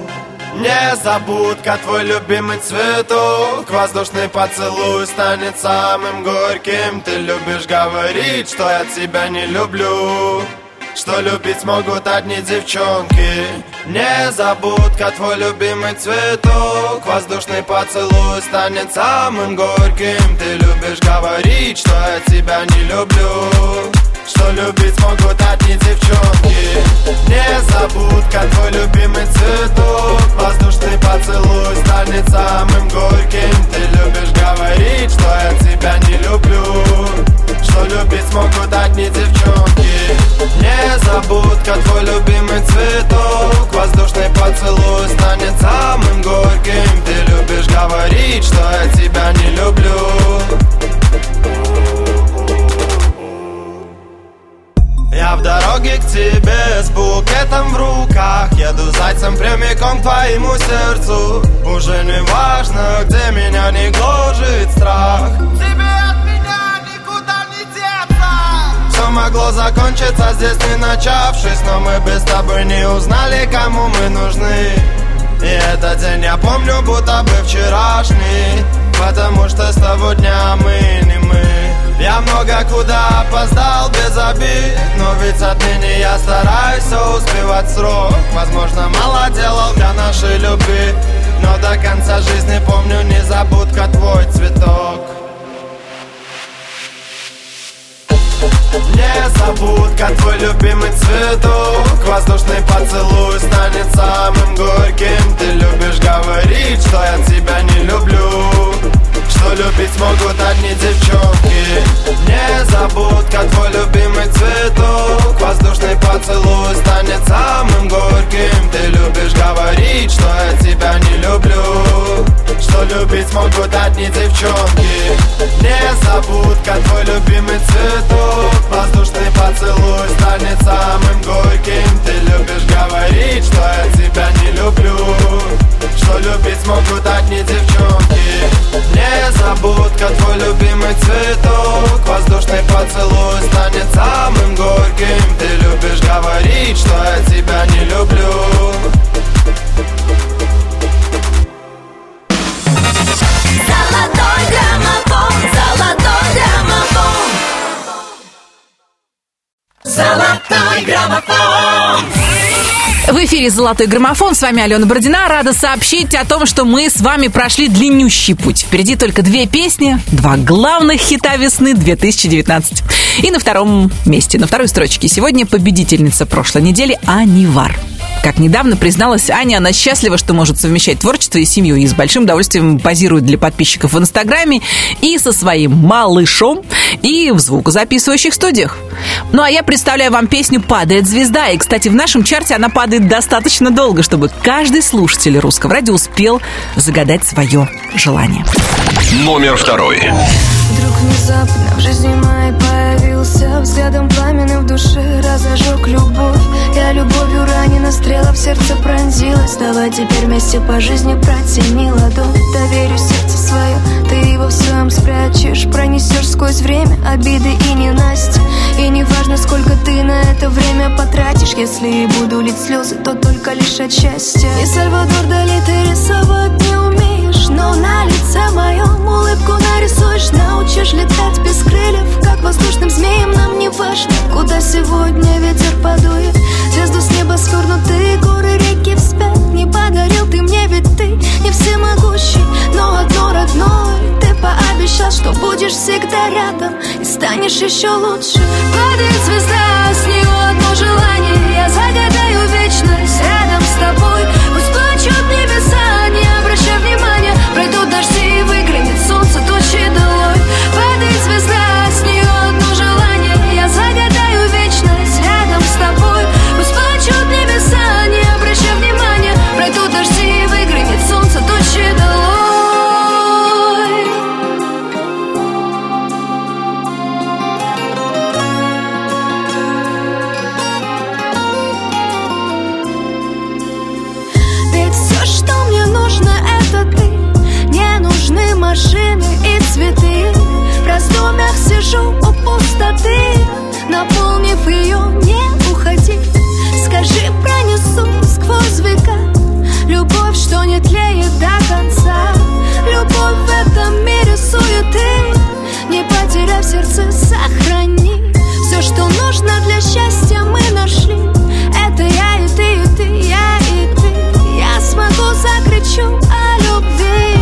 Speaker 14: Незабудка, твой любимый цветок Воздушный поцелуй станет самым горьким Ты любишь говорить, что я тебя не люблю что любить смогут одни девчонки. Незабудка, твой любимый цветок. Воздушный поцелуй станет самым горьким. Ты любишь говорить, что я тебя не люблю. Что любить смогут одни девчонки. Незабудка, твой любимый цветок. Воздушный поцелуй станет самым поцелуй станет самым горьким. Ты любишь говорить, что я тебя не люблю. Я в дороге к тебе с букетом в руках. Еду зайцем прямиком к твоему сердцу. Уже не важно, где меня не гложет страх. Тебе могло закончиться здесь не начавшись Но мы без тобой не узнали, кому мы нужны. И этот день я помню, будто бы вчерашний Потому что с того дня мы не мы. Я много куда опоздал без обид Но ведь отныне я стараюсь все успевать срок. Возможно, мало делал для нашей любви Но до конца жизни помню незабудка твой цветок Незабудка, твой любимый цветок. Воздушный поцелуй станет самым горьким. Ты любишь говорить, что я тебя не люблю Что любить смогут одни девчонки. Незабудка, твой любимый цветок. Воздушный поцелуй станет самым горьким. Ты любишь говорить, что я тебя не люблю. Что любить смогут одни девчонки. Незабудка, твой любимый цветок. Воздушный поцелуй станет самым горьким. Ты любишь говорить, что я тебя не люблю. Что любить смогут одни девчонки Незабудка, твой любимый цветок. Воздушный поцелуй станет самым горьким. Ты любишь говорить, что я тебя не люблю.
Speaker 5: Золотой граммофон, золотой граммофон.
Speaker 11: Золотой граммофон
Speaker 1: В эфире «Золотой граммофон». С вами Алена Бородина. Рада сообщить о том, что мы с вами прошли длиннющий путь. Впереди только две песни, два главных хита весны 2019. И на втором месте, на второй строчке сегодня победительница прошлой недели Анивар. Как недавно призналась Аня, она счастлива, что может совмещать творчество и семью, и с большим удовольствием позирует для подписчиков в Инстаграме и со своим малышом, и в звукозаписывающих студиях. Ну а я представляю вам песню «Падает звезда». И, кстати, в нашем чарте она падает достаточно долго, чтобы каждый слушатель русского радио успел загадать свое желание.
Speaker 2: Номер второй.
Speaker 3: Вдруг внезапно в жизни моей появился Взглядом пламенным в душе разожег любовь. Я любовью ранена, стрела в сердце пронзилась. Давай теперь вместе по жизни протяни ладонь. Доверю сердце свое, ты его в своем спрячешь. Пронесешь сквозь время обиды и ненасти И не важно, сколько ты на это время потратишь. Если и буду лить слезы, то только лишь от счастья. И Сальвадор Дали ты рисовать не умеешь Но на лице моем улыбку нарисуешь. Научишь летать без крыльев Как воздушным змеем нам не важно Куда сегодня ветер подует. Звезду с неба свернутые горы, реки вспять. Не подарил ты мне, ведь ты не всемогущий Но одно родное Ты пообещал, что будешь всегда рядом И станешь еще лучше. Падает звезда, с нее одно желание. Я загадаю вечность рядом с тобой. Пусть рябины и цветы. В раздумьях сижу у пустоты Наполнив ее, не уходи. Скажи, пронесу сквозь века Любовь, что не тлеет до конца. Любовь в этом мире суеты Не потеряв сердце, сохрани. Все, что нужно для счастья, мы нашли. Это я и ты, и ты, я и ты. Я смогу закричу о любви.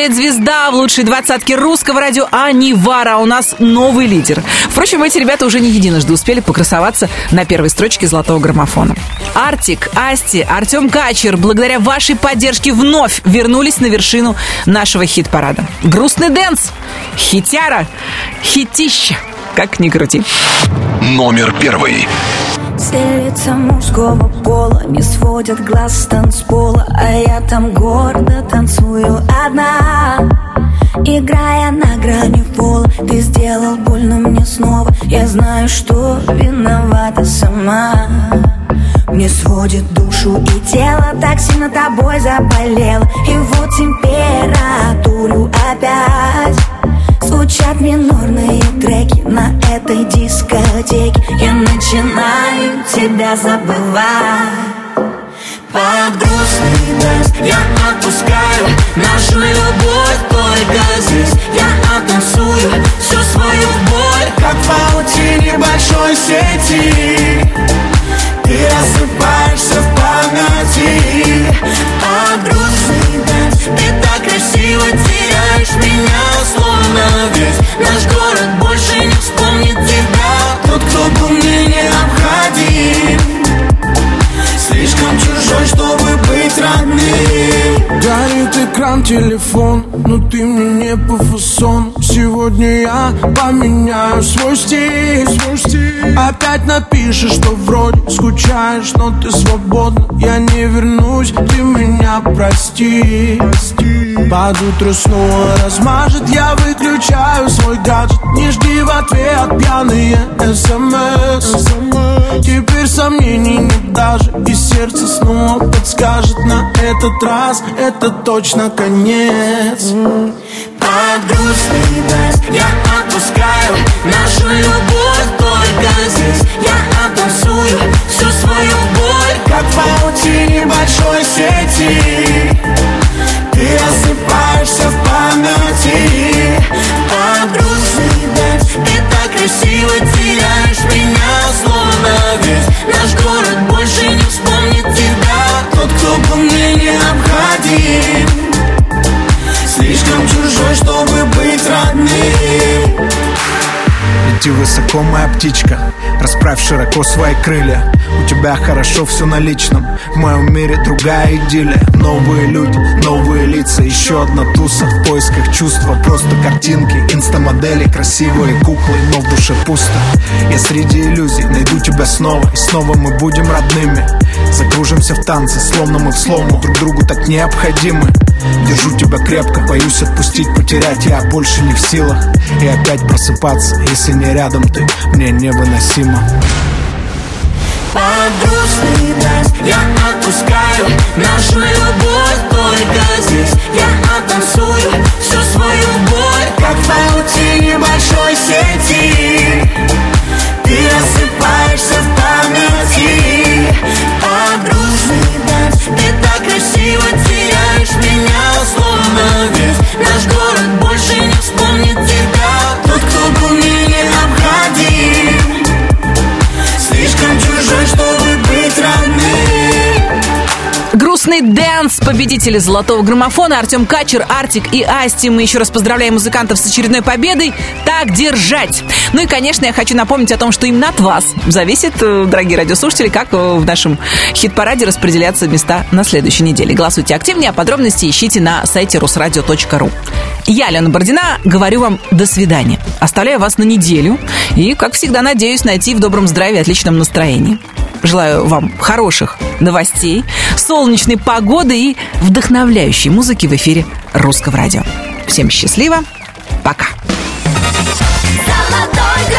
Speaker 3: Падает звезда
Speaker 1: в лучшей двадцатке русского радио Анивара. У нас новый лидер. Впрочем, эти ребята уже не единожды успели покрасоваться на первой строчке золотого граммофона. Артик, Асти, Артем Качер, благодаря вашей поддержке вновь вернулись на вершину нашего хит-парада. Грустный dance, хитяра, хитища, как ни крути.
Speaker 2: Номер первый.
Speaker 5: Лица мужского пола не сводят глаз с танцпола А я там гордо танцую одна. Играя на грани пола Ты сделал больно мне снова. Я знаю, что виновата сама. Мне сводит душу и тело Так сильно тобой заболел И вот температуру опять Звучат минорные треки на этой дискотеке. Я начинаю тебя забывать. Под грустный дождь я отпускаю Нашу любовь только здесь. Я оттанцую всю свою боль
Speaker 7: Как в паутине большой сети. Ты рассыпаешься в памяти
Speaker 5: Дождь Ты так красиво теряешь меня Словно весь наш город больше не вспомнит тебя
Speaker 7: Тот, кто был мне необходим Слишком чужой, чтобы быть родным
Speaker 15: Горит экран, телефон, но ты мне не по фасону Сегодня я поменяю свой стиль, свой стиль. Опять напишешь, что вроде скучаешь, но ты свободна. Я не вернусь, ты меня прости, прости. Под утро снова размажет, я выключаю свой гаджет. Не жди в ответ пьяные смс Теперь сомнений нет даже И сердце снова подскажет на этот раз Это точно конец.
Speaker 5: Под грустный дождь я отпускаю Нашу любовь
Speaker 16: Лети высоко, моя птичка Расправь широко свои крылья. У тебя хорошо все на личном В моем мире другая идиллия. Новые люди, новые лица Еще одна туса в поисках чувства. Просто картинки, инстамодели Красивые куклы, но в душе пусто. Я среди иллюзий найду тебя снова И снова мы будем родными Закружимся в танце, словно мы в слому. Друг другу так необходимы. Держу тебя крепко, боюсь отпустить, потерять. Я больше не в силах. И опять просыпаться, если не рядом ты. Мне невыносимо.
Speaker 5: Под грустный дождь я отпускаю. Нашу любовь только здесь. Я оттанцую всю свою боль.
Speaker 7: Как в паутине большой сети
Speaker 5: Весь наш город
Speaker 1: победители «Золотого граммофона» Артем Качер, Артик и Асти. Мы еще раз поздравляем музыкантов с очередной победой. Так держать! Ну и, конечно, я хочу напомнить о том, что именно от вас зависит, э, дорогие радиослушатели, как э, в нашем хит-параде распределяться места на следующей неделе. Голосуйте активнее, а подробности ищите на сайте русрадио.ру. Я, Алена Бородина, говорю вам до свидания. Оставляю вас на неделю и, как всегда, надеюсь найти в добром здравии отличном настроении. Желаю вам хороших новостей, солнечной погоды и вдохновляющей музыки в эфире Русского радио. Всем счастливо. Пока. Золотой